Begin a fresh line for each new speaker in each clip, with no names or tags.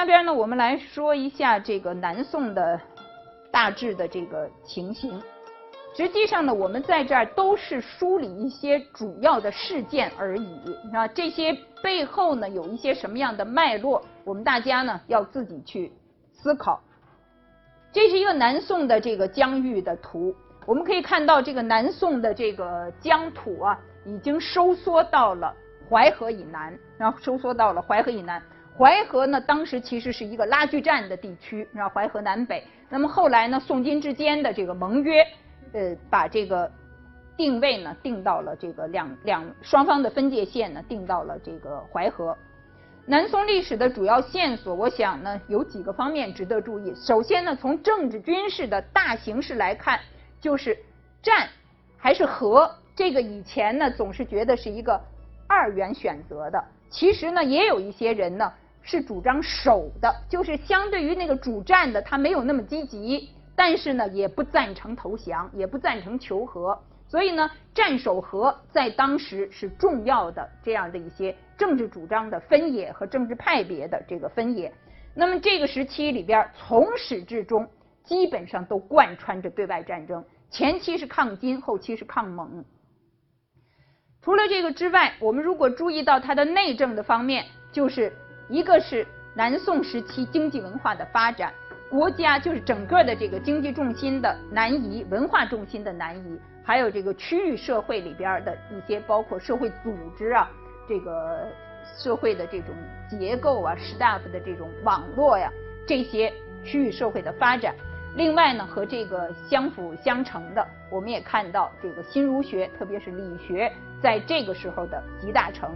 下边呢，我们来说一下这个南宋的大致的这个情形。实际上呢，我们在这儿都是梳理一些主要的事件而已。啊，这些背后呢有一些什么样的脉络，我们大家呢要自己去思考。这是一个南宋的这个疆域的图，我们可以看到这个南宋的这个疆土啊，已经收缩到了淮河以南，然后收缩到了淮河以南。淮河呢，当时其实是一个拉锯战的地区，然后淮河南北。那么后来呢，宋金之间的这个盟约，呃，把这个定位呢定到了这个两两双方的分界线呢定到了这个淮河。南宋历史的主要线索，我想呢有几个方面值得注意。首先呢，从政治军事的大形势来看，就是战还是和，这个以前呢总是觉得是一个二元选择的。其实呢，也有一些人呢是主张守的，就是相对于那个主战的，他没有那么积极，但是呢也不赞成投降，也不赞成求和。所以呢，战守和在当时是重要的这样的一些政治主张的分野和政治派别的这个分野。那么这个时期里边，从始至终基本上都贯穿着对外战争，前期是抗金，后期是抗蒙。除了这个之外，我们如果注意到它的内政的方面，就是一个是南宋时期经济文化的发展，国家就是整个的这个经济重心的南移，文化重心的南移。还有这个区域社会里边的一些，包括社会组织啊，这个社会的这种结构啊，staff 的这种网络呀，这些区域社会的发展。另外呢，和这个相辅相成的，我们也看到这个新儒学，特别是理学，在这个时候的集大成。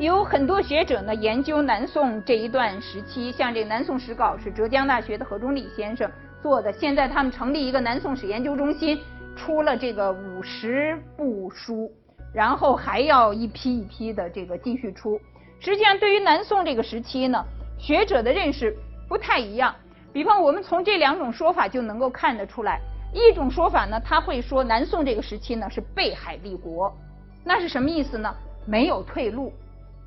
有很多学者呢研究南宋这一段时期，像这《南宋史稿》是浙江大学的何中立先生做的，现在他们成立一个南宋史研究中心。出了这个五十部书，然后还要一批一批的这个继续出。实际上，对于南宋这个时期呢，学者的认识不太一样。比方，我们从这两种说法就能够看得出来。一种说法呢，他会说南宋这个时期呢是背海立国，那是什么意思呢？没有退路，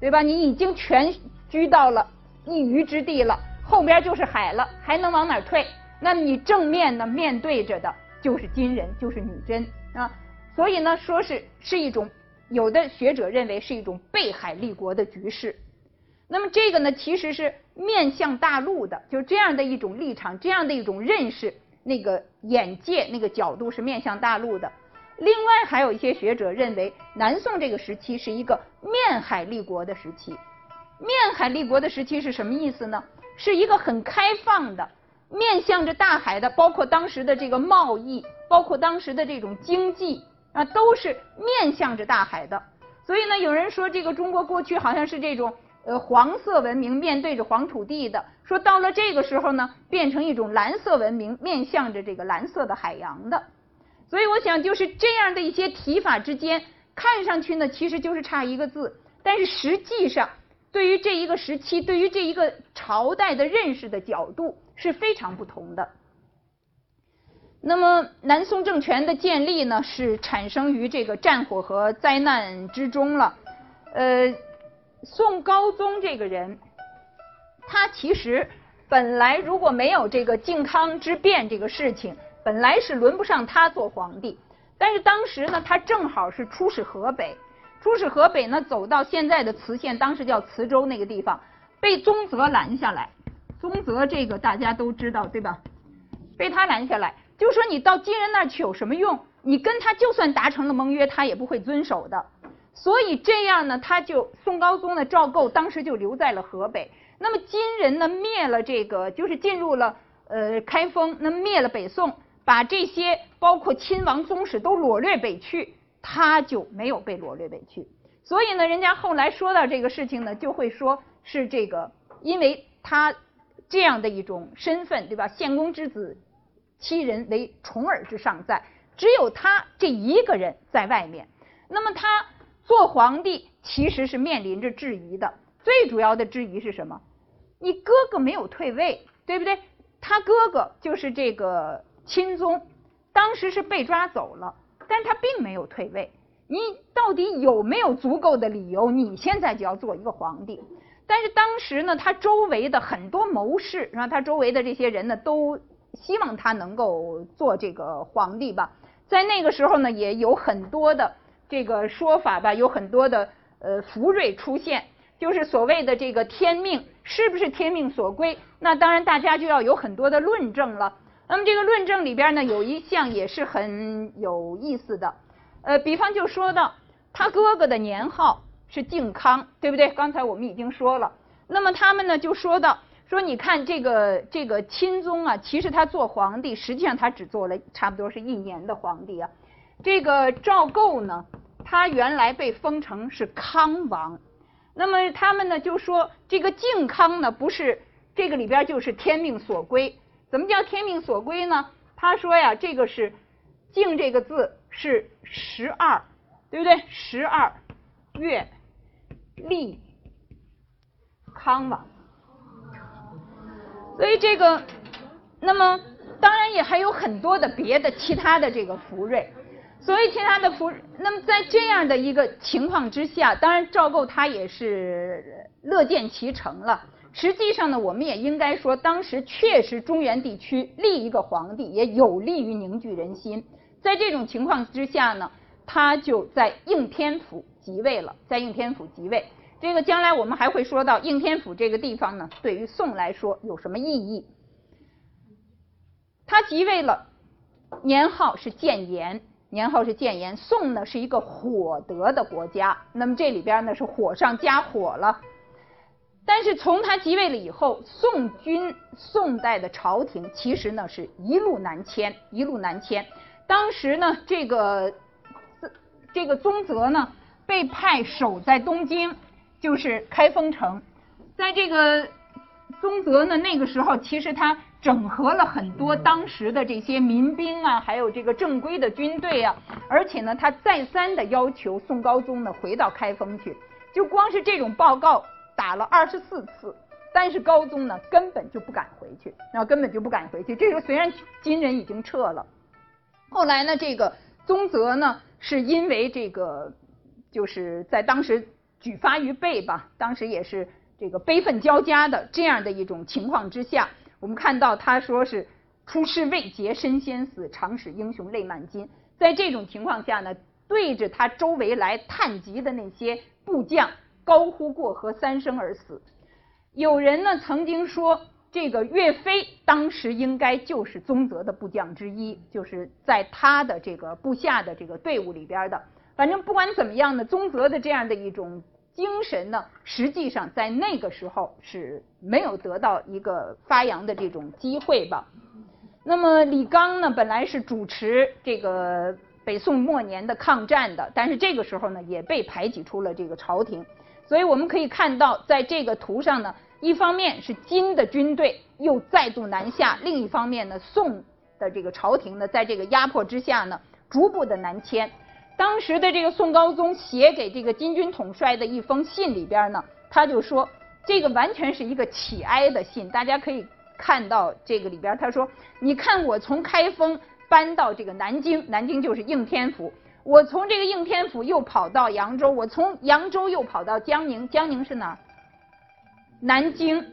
对吧？你已经全居到了一隅之地了，后边就是海了，还能往哪退？那你正面呢面对着的。就是金人，就是女真啊，所以呢，说是是一种有的学者认为是一种背海立国的局势。那么这个呢，其实是面向大陆的，就这样的一种立场，这样的一种认识，那个眼界，那个角度是面向大陆的。另外还有一些学者认为，南宋这个时期是一个面海立国的时期。面海立国的时期是什么意思呢？是一个很开放的。面向着大海的，包括当时的这个贸易，包括当时的这种经济啊，都是面向着大海的。所以呢，有人说这个中国过去好像是这种呃黄色文明面对着黄土地的，说到了这个时候呢，变成一种蓝色文明面向着这个蓝色的海洋的。所以我想就是这样的一些提法之间，看上去呢其实就是差一个字，但是实际上对于这一个时期，对于这一个朝代的认识的角度。是非常不同的。那么，南宋政权的建立呢，是产生于这个战火和灾难之中了。呃，宋高宗这个人，他其实本来如果没有这个靖康之变这个事情，本来是轮不上他做皇帝。但是当时呢，他正好是出使河北，出使河北呢，走到现在的磁县，当时叫磁州那个地方，被宗泽拦下来。宗泽这个大家都知道对吧？被他拦下来，就说你到金人那儿去有什么用？你跟他就算达成了盟约，他也不会遵守的。所以这样呢，他就宋高宗呢赵构当时就留在了河北。那么金人呢灭了这个，就是进入了呃开封，那灭了北宋，把这些包括亲王宗室都掳掠北去，他就没有被掳掠北去。所以呢，人家后来说到这个事情呢，就会说是这个，因为他。这样的一种身份，对吧？献公之子，其人为重耳之上在，只有他这一个人在外面。那么他做皇帝其实是面临着质疑的。最主要的质疑是什么？你哥哥没有退位，对不对？他哥哥就是这个钦宗，当时是被抓走了，但他并没有退位。你到底有没有足够的理由？你现在就要做一个皇帝？但是当时呢，他周围的很多谋士，然后他周围的这些人呢，都希望他能够做这个皇帝吧。在那个时候呢，也有很多的这个说法吧，有很多的呃福瑞出现，就是所谓的这个天命是不是天命所归？那当然大家就要有很多的论证了。那么这个论证里边呢，有一项也是很有意思的，呃，比方就说到他哥哥的年号。是靖康，对不对？刚才我们已经说了。那么他们呢就说到说，你看这个这个钦宗啊，其实他做皇帝，实际上他只做了差不多是一年的皇帝啊。这个赵构呢，他原来被封成是康王。那么他们呢就说，这个靖康呢不是这个里边就是天命所归。怎么叫天命所归呢？他说呀，这个是靖这个字是十二，对不对？十二月。立康王，所以这个，那么当然也还有很多的别的其他的这个福瑞，所以其他的福，那么在这样的一个情况之下，当然赵构他也是乐见其成了。实际上呢，我们也应该说，当时确实中原地区立一个皇帝也有利于凝聚人心。在这种情况之下呢，他就在应天府。即位了，在应天府即位。这个将来我们还会说到应天府这个地方呢，对于宋来说有什么意义？他即位了，年号是建炎，年号是建炎。宋呢是一个火德的国家，那么这里边呢是火上加火了。但是从他即位了以后，宋军宋代的朝廷其实呢是一路南迁，一路南迁。当时呢这个这个宗泽呢。被派守在东京，就是开封城。在这个宗泽呢，那个时候其实他整合了很多当时的这些民兵啊，还有这个正规的军队啊，而且呢，他再三的要求宋高宗呢回到开封去。就光是这种报告打了二十四次，但是高宗呢根本就不敢回去，然后根本就不敢回去。这时候虽然金人已经撤了，后来呢，这个宗泽呢是因为这个。就是在当时举发于背吧，当时也是这个悲愤交加的这样的一种情况之下，我们看到他说是出师未捷身先死，常使英雄泪满襟。在这种情况下呢，对着他周围来探疾的那些部将高呼过河三声而死。有人呢曾经说，这个岳飞当时应该就是宗泽的部将之一，就是在他的这个部下的这个队伍里边的。反正不管怎么样呢，宗泽的这样的一种精神呢，实际上在那个时候是没有得到一个发扬的这种机会吧。那么李纲呢，本来是主持这个北宋末年的抗战的，但是这个时候呢，也被排挤出了这个朝廷。所以我们可以看到，在这个图上呢，一方面是金的军队又再度南下，另一方面呢，宋的这个朝廷呢，在这个压迫之下呢，逐步的南迁。当时的这个宋高宗写给这个金军统帅的一封信里边呢，他就说这个完全是一个乞哀的信。大家可以看到这个里边，他说：“你看我从开封搬到这个南京，南京就是应天府。我从这个应天府又跑到扬州，我从扬州又跑到江宁，江宁是哪？南京。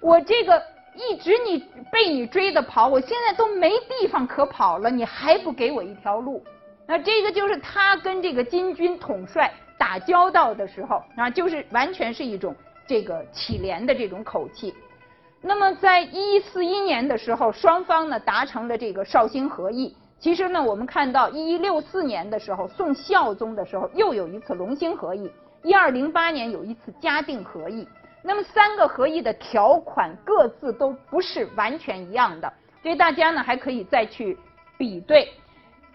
我这个一直你被你追着跑，我现在都没地方可跑了，你还不给我一条路？”那这个就是他跟这个金军统帅打交道的时候啊，就是完全是一种这个乞怜的这种口气。那么在一四一年的时候，双方呢达成了这个绍兴和议。其实呢，我们看到一六四年的时候，宋孝宗的时候又有一次隆兴和议；一二零八年有一次嘉定和议。那么三个和议的条款各自都不是完全一样的，所以大家呢还可以再去比对。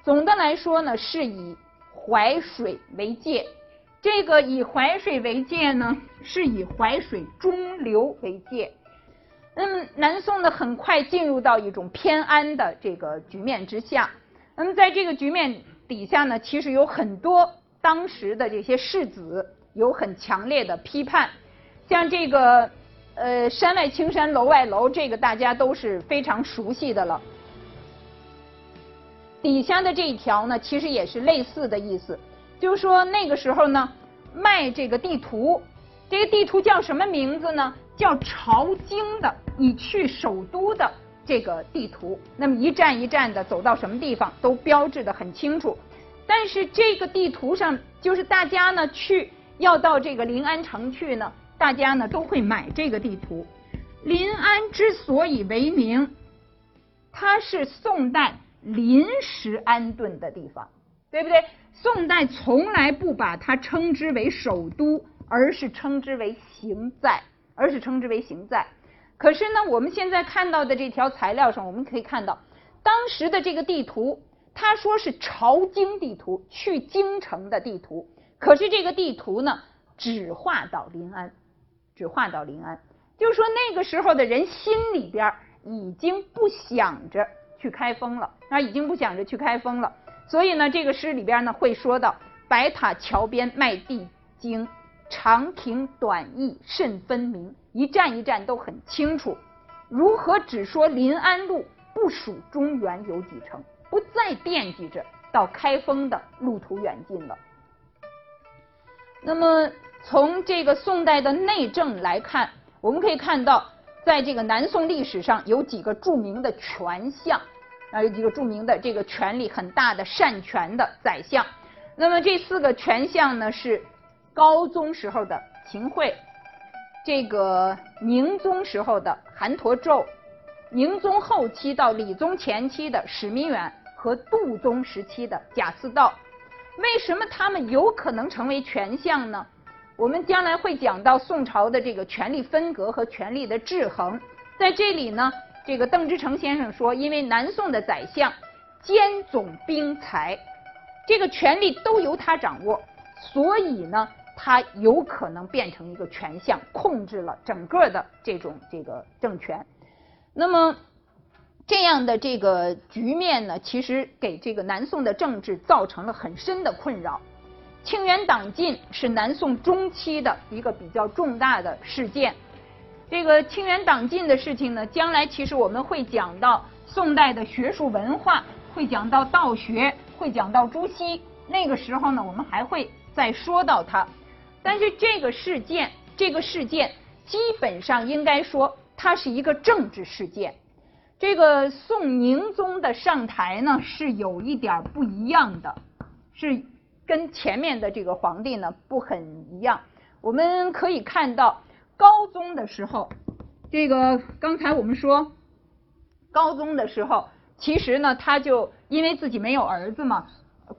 总的来说呢，是以淮水为界。这个以淮水为界呢，是以淮水中流为界。那么南宋呢，很快进入到一种偏安的这个局面之下。那么在这个局面底下呢，其实有很多当时的这些士子有很强烈的批判。像这个呃“山外青山楼外楼”，这个大家都是非常熟悉的了。底下的这一条呢，其实也是类似的意思，就是说那个时候呢，卖这个地图，这个地图叫什么名字呢？叫朝京的，你去首都的这个地图。那么一站一站的走到什么地方，都标志的很清楚。但是这个地图上，就是大家呢去要到这个临安城去呢，大家呢都会买这个地图。临安之所以为名，它是宋代临时安顿的地方，对不对？宋代从来不把它称之为首都。而是称之为行在，而是称之为行在。可是呢，我们现在看到的这条材料上，我们可以看到当时的这个地图，他说是朝京地图，去京城的地图。可是这个地图呢，只画到临安，只画到临安，就是说那个时候的人心里边已经不想着去开封了，啊，已经不想着去开封了。所以呢，这个诗里边呢会说到白塔桥边卖地经。长亭短驿甚分明，一站一站都很清楚。如何只说临安路不属中原有几程，不再惦记着到开封的路途远近了？那么从这个宋代的内政来看，我们可以看到，在这个南宋历史上有几个著名的权相啊，有几个著名的这个权力很大的擅权的宰相。那么这四个权相呢是。高宗时候的秦桧，这个宁宗时候的韩侂胄，宁宗后期到理宗前期的史弥远和杜宗时期的贾似道，为什么他们有可能成为权相呢？我们将来会讲到宋朝的这个权力分隔和权力的制衡，在这里呢，这个邓之诚先生说，因为南宋的宰相兼总兵财，这个权力都由他掌握，所以呢。他有可能变成一个权相，控制了整个的这种这个政权。那么这样的这个局面呢，其实给这个南宋的政治造成了很深的困扰。清源党禁是南宋中期的一个比较重大的事件。这个清源党禁的事情呢，将来其实我们会讲到宋代的学术文化，会讲到道学，会讲到朱熹。那个时候呢，我们还会再说到它。但是这个事件，这个事件基本上应该说它是一个政治事件。这个宋宁宗的上台呢是有一点不一样的，是跟前面的这个皇帝呢不很一样。我们可以看到高宗的时候，这个刚才我们说高宗的时候，其实呢他就因为自己没有儿子嘛，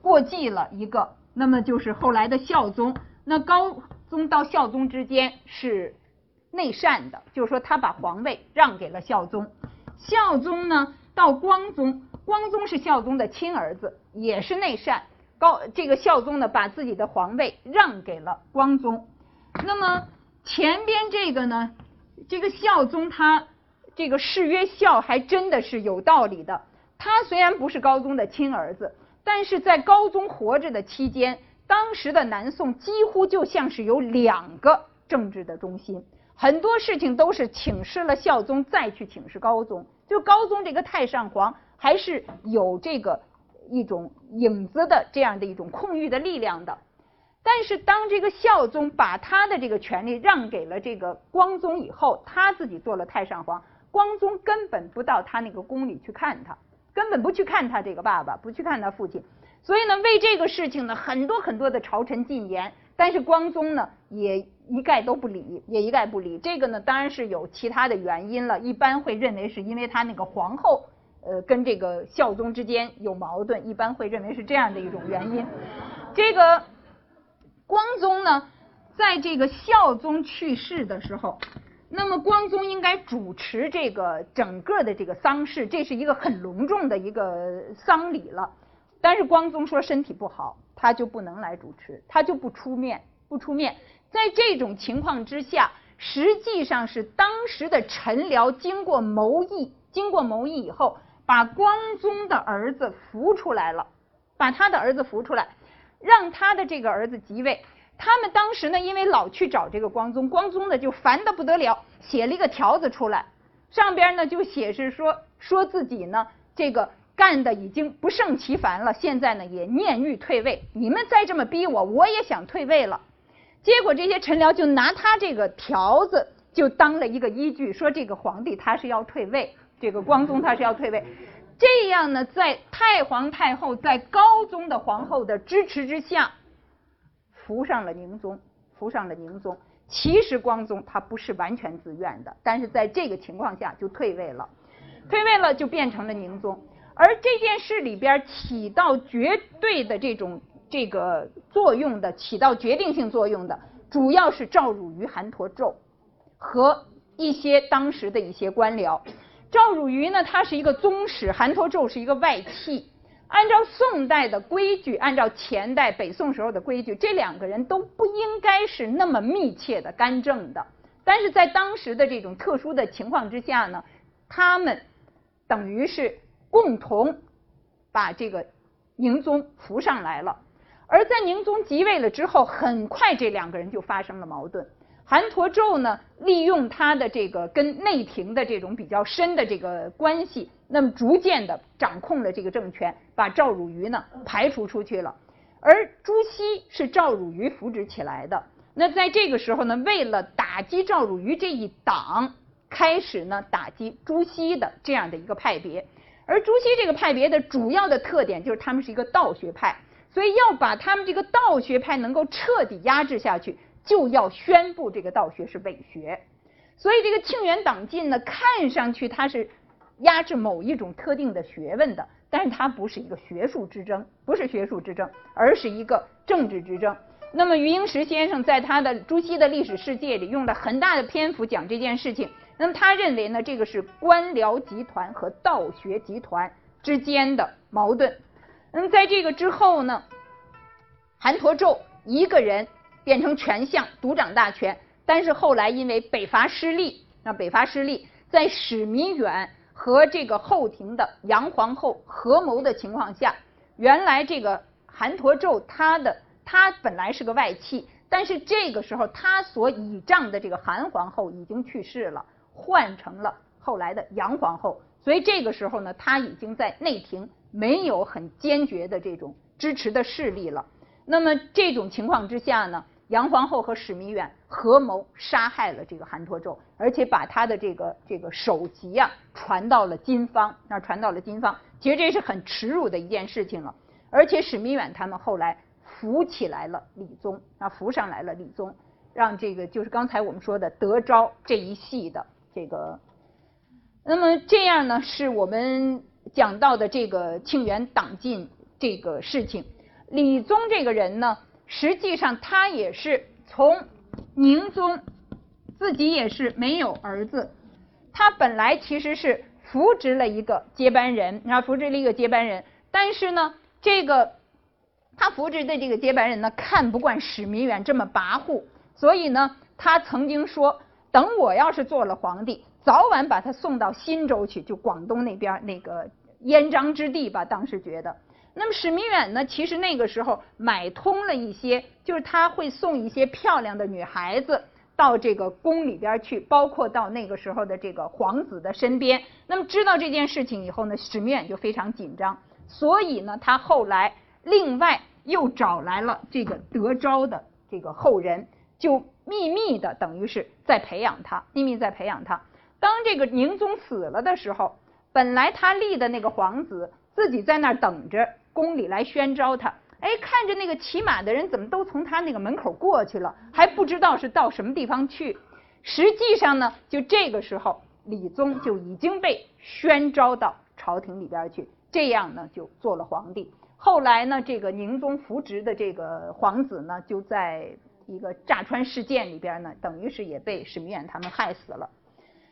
过继了一个，那么就是后来的孝宗。那高宗到孝宗之间是内禅的，就是说他把皇位让给了孝宗。孝宗呢到光宗，光宗是孝宗的亲儿子，也是内禅。高这个孝宗呢把自己的皇位让给了光宗。那么前边这个呢，这个孝宗他这个谥曰孝，还真的是有道理的。他虽然不是高宗的亲儿子，但是在高宗活着的期间。当时的南宋几乎就像是有两个政治的中心，很多事情都是请示了孝宗再去请示高宗。就高宗这个太上皇还是有这个一种影子的这样的一种控御的力量的。但是当这个孝宗把他的这个权利让给了这个光宗以后，他自己做了太上皇，光宗根本不到他那个宫里去看他，根本不去看他这个爸爸，不去看他父亲。所以呢，为这个事情呢，很多很多的朝臣进言，但是光宗呢也一概都不理，也一概不理。这个呢，当然是有其他的原因了。一般会认为是因为他那个皇后，呃，跟这个孝宗之间有矛盾，一般会认为是这样的一种原因。这个光宗呢，在这个孝宗去世的时候，那么光宗应该主持这个整个的这个丧事，这是一个很隆重的一个丧礼了。但是光宗说身体不好，他就不能来主持，他就不出面，不出面。在这种情况之下，实际上是当时的臣僚经过谋议，经过谋议以后，把光宗的儿子扶出来了，把他的儿子扶出来，让他的这个儿子即位。他们当时呢，因为老去找这个光宗，光宗呢就烦得不得了，写了一个条子出来，上边呢就写是说说自己呢这个。干的已经不胜其烦了，现在呢也念欲退位。你们再这么逼我，我也想退位了。结果这些臣僚就拿他这个条子就当了一个依据，说这个皇帝他是要退位，这个光宗他是要退位。这样呢，在太皇太后在高宗的皇后的支持之下，扶上了宁宗，扶上了宁宗。其实光宗他不是完全自愿的，但是在这个情况下就退位了，退位了就变成了宁宗。而这件事里边起到绝对的这种这个作用的，起到决定性作用的，主要是赵汝愚、韩侂胄和一些当时的一些官僚。赵汝愚呢，他是一个宗室；韩侂胄是一个外戚。按照宋代的规矩，按照前代北宋时候的规矩，这两个人都不应该是那么密切的干政的。但是在当时的这种特殊的情况之下呢，他们等于是共同把这个宁宗扶上来了。而在宁宗即位了之后，很快这两个人就发生了矛盾。韩侂胄呢，利用他的这个跟内廷的这种比较深的这个关系，那么逐渐的掌控了这个政权，把赵汝愚呢排除出去了。而朱熹是赵汝愚扶植起来的，那在这个时候呢，为了打击赵汝愚这一党，开始呢打击朱熹的这样的一个派别。而朱熹这个派别的主要的特点就是他们是一个道学派，所以要把他们这个道学派能够彻底压制下去。就要宣布这个道学是伪学，所以这个庆元党禁呢，看上去它是压制某一种特定的学问的，但是它不是一个学术之争，不是学术之争，而是一个政治之争。那么余英时先生在他的《朱熹的历史世界》里用了很大的篇幅讲这件事情。那么他认为呢，这个是官僚集团和道学集团之间的矛盾。那么在这个之后呢，韩侂胄一个人。变成权相，独掌大权。但是后来因为北伐失利，那北伐失利，在史弥远和这个后庭的杨皇后合谋的情况下，原来这个韩侂胄他的他本来是个外戚，但是这个时候他所倚仗的这个韩皇后已经去世了，换成了后来的杨皇后。所以这个时候呢，他已经在内廷没有很坚决的这种支持的势力了。那么这种情况之下呢？杨皇后和史弥远合谋杀害了这个韩侂胄，而且把他的这个这个首级啊传到了金方，那传到了金方。其实这是很耻辱的一件事情了。而且史弥远他们后来扶起来了李宗，啊扶上来了李宗，让这个就是刚才我们说的德昭这一系的这个。那么这样呢，是我们讲到的这个庆元党禁这个事情。李宗这个人呢？实际上，他也是从宁宗自己也是没有儿子，他本来其实是扶植了一个接班人，然后扶植了一个接班人，但是呢，这个他扶植的这个接班人呢，看不惯史弥远这么跋扈，所以呢，他曾经说，等我要是做了皇帝，早晚把他送到新州去，就广东那边那个燕章之地吧，当时觉得。那么史弥远呢？其实那个时候买通了一些，就是他会送一些漂亮的女孩子到这个宫里边去，包括到那个时候的这个皇子的身边。那么知道这件事情以后呢，史弥远就非常紧张，所以呢，他后来另外又找来了这个德昭的这个后人，就秘密的等于是在培养他，秘密在培养他。当这个宁宗死了的时候，本来他立的那个皇子自己在那儿等着。宫里来宣召他，哎，看着那个骑马的人怎么都从他那个门口过去了，还不知道是到什么地方去。实际上呢，就这个时候，李宗就已经被宣召到朝廷里边去，这样呢就做了皇帝。后来呢，这个宁宗扶植的这个皇子呢，就在一个炸川事件里边呢，等于是也被史弥远他们害死了。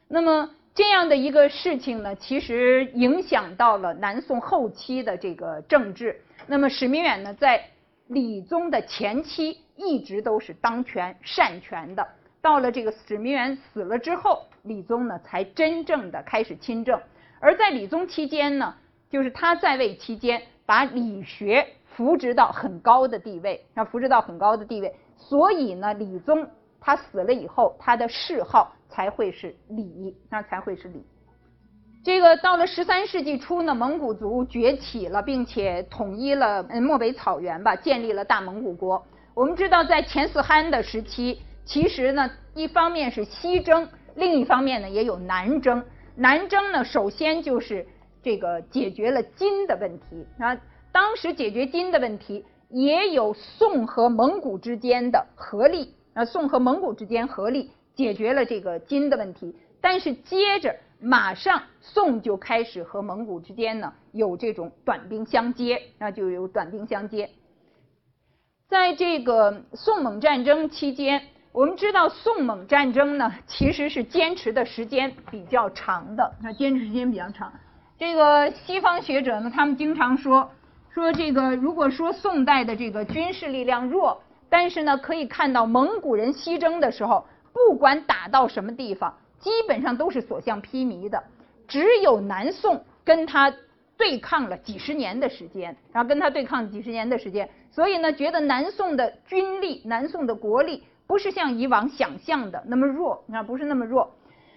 那么。这样的一个事情呢，其实影响到了南宋后期的这个政治。那么史弥远呢，在李宗的前期一直都是当权擅权的。到了这个史弥远死了之后，李宗呢才真正的开始亲政。而在李宗期间呢，就是他在位期间，把理学扶植到很高的地位，让扶植到很高的地位。所以呢，李宗他死了以后，他的谥号。才会是李，那才会是李。这个到了十三世纪初呢，蒙古族崛起了，并且统一了嗯漠北草原吧，建立了大蒙古国。我们知道，在前四憨的时期，其实呢，一方面是西征，另一方面呢也有南征。南征呢，首先就是这个解决了金的问题啊。当时解决金的问题，也有宋和蒙古之间的合力啊。宋和蒙古之间合力解决了这个金的问题，但是接着马上宋就开始和蒙古之间呢有这种短兵相接，那就有短兵相接。在这个宋蒙战争期间，我们知道宋蒙战争呢，其实是坚持的时间比较长的，那坚持时间比较长。这个西方学者呢，他们经常说说这个，如果说宋代的这个军事力量弱，但是呢，可以看到蒙古人西征的时候，不管打到什么地方，基本上都是所向披靡的，只有南宋跟他。对抗了几十年的时间，然后跟他对抗几十年的时间，所以呢，觉得南宋的军力、南宋的国力不是像以往想象的那么弱，啊，不是那么弱。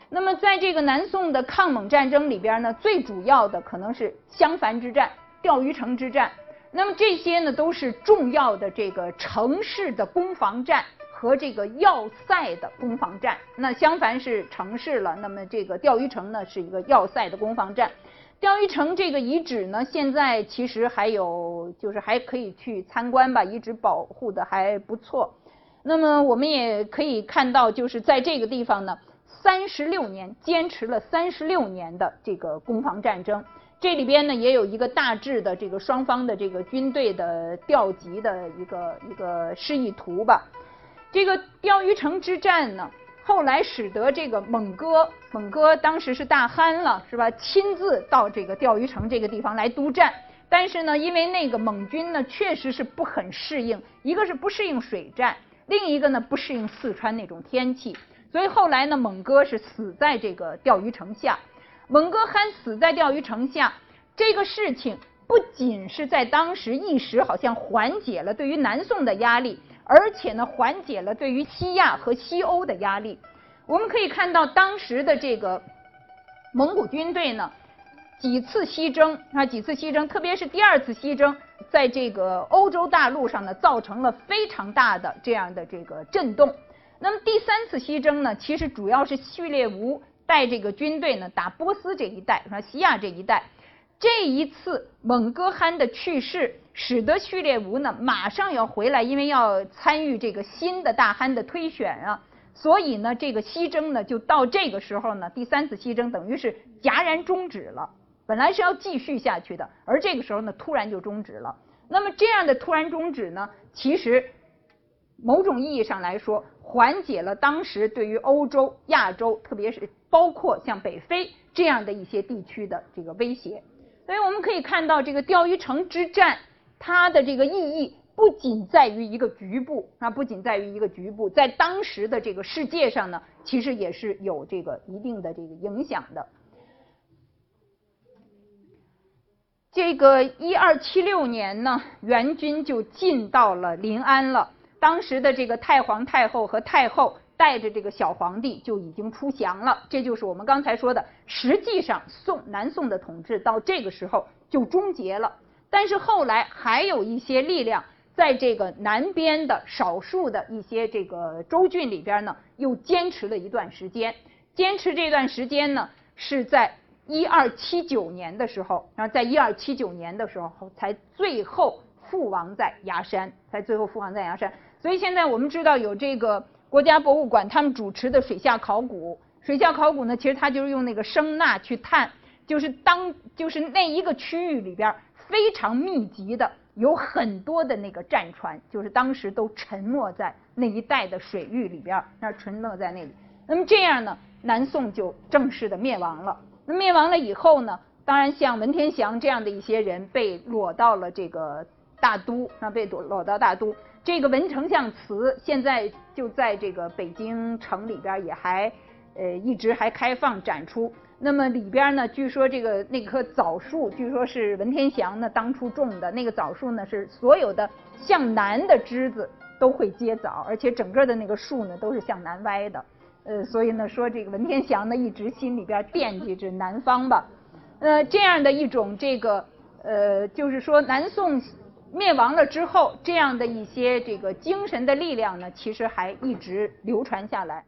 那么在这个南宋的抗蒙战争里边呢，最主要的可能是襄樊之战、钓鱼城之战。那么这些呢，都是重要的这个城市的攻防战和这个要塞的攻防战。那襄樊是城市了，那么这个钓鱼城呢，是一个要塞的攻防战。钓鱼城这个遗址呢，现在其实还有，就是还可以去参观吧，遗址保护的还不错。那么我们也可以看到，就是在这个地方呢，三十六年坚持了三十六年的这个攻防战争，这里边呢也有一个大致的这个双方的这个军队的调集的一个一个示意图吧。这个钓鱼城之战呢。后来使得这个蒙哥，蒙哥当时是大汗了，是吧？亲自到这个钓鱼城这个地方来督战。但是呢，因为那个蒙军呢，确实是不很适应，一个是不适应水战，另一个呢不适应四川那种天气。所以后来呢，蒙哥是死在这个钓鱼城下。蒙哥汗死在钓鱼城下，这个事情不仅是在当时一时好像缓解了对于南宋的压力。而且呢，缓解了对于西亚和西欧的压力。我们可以看到，当时的这个蒙古军队呢，几次西征啊，几次西征，特别是第二次西征，在这个欧洲大陆上呢，造成了非常大的这样的这个震动。那么第三次西征呢，其实主要是序列兀带这个军队呢，打波斯这一带，说西亚这一带。这一次蒙哥汗的去世，使得序列兀呢马上要回来，因为要参与这个新的大汗的推选啊，所以呢，这个西征呢就到这个时候呢，第三次西征等于是戛然终止了。本来是要继续下去的，而这个时候呢，突然就终止了。那么这样的突然终止呢，其实某种意义上来说，缓解了当时对于欧洲、亚洲，特别是包括像北非这样的一些地区的这个威胁。所以我们可以看到，这个钓鱼城之战，它的这个意义不仅在于一个局部啊，不仅在于一个局部，在当时的这个世界上呢，其实也是有这个一定的这个影响的。这个一二七六年呢，元军就进到了临安了，当时的这个太皇太后和太后。带着这个小皇帝就已经出降了，这就是我们刚才说的，实际上宋南宋的统治到这个时候就终结了。但是后来还有一些力量在这个南边的少数的一些这个州郡里边呢，又坚持了一段时间。坚持这段时间呢，是在一二七九年的时候，然后在一二七九年的时候才最后覆亡在崖山，才最后覆亡在崖山。所以现在我们知道有这个。国家博物馆他们主持的水下考古，水下考古呢，其实它就是用那个声呐去探，就是当就是那一个区域里边非常密集的，有很多的那个战船，就是当时都沉没在那一带的水域里边，那沉没在那里。那么这样呢，南宋就正式的灭亡了。那灭亡了以后呢，当然像文天祥这样的一些人被裸到了这个大都，啊，被裸裸到大都。这个文丞相祠现在就在这个北京城里边，也还呃一直还开放展出。那么里边呢，据说这个那棵枣树，据说是文天祥呢当初种的。那个枣树呢，是所有的向南的枝子都会结枣，而且整个的那个树呢都是向南歪的。呃，所以呢说这个文天祥呢一直心里边惦记着南方吧。呃，这样的一种这个呃，就是说南宋。灭亡了之后，这样的一些这个精神的力量呢，其实还一直流传下来。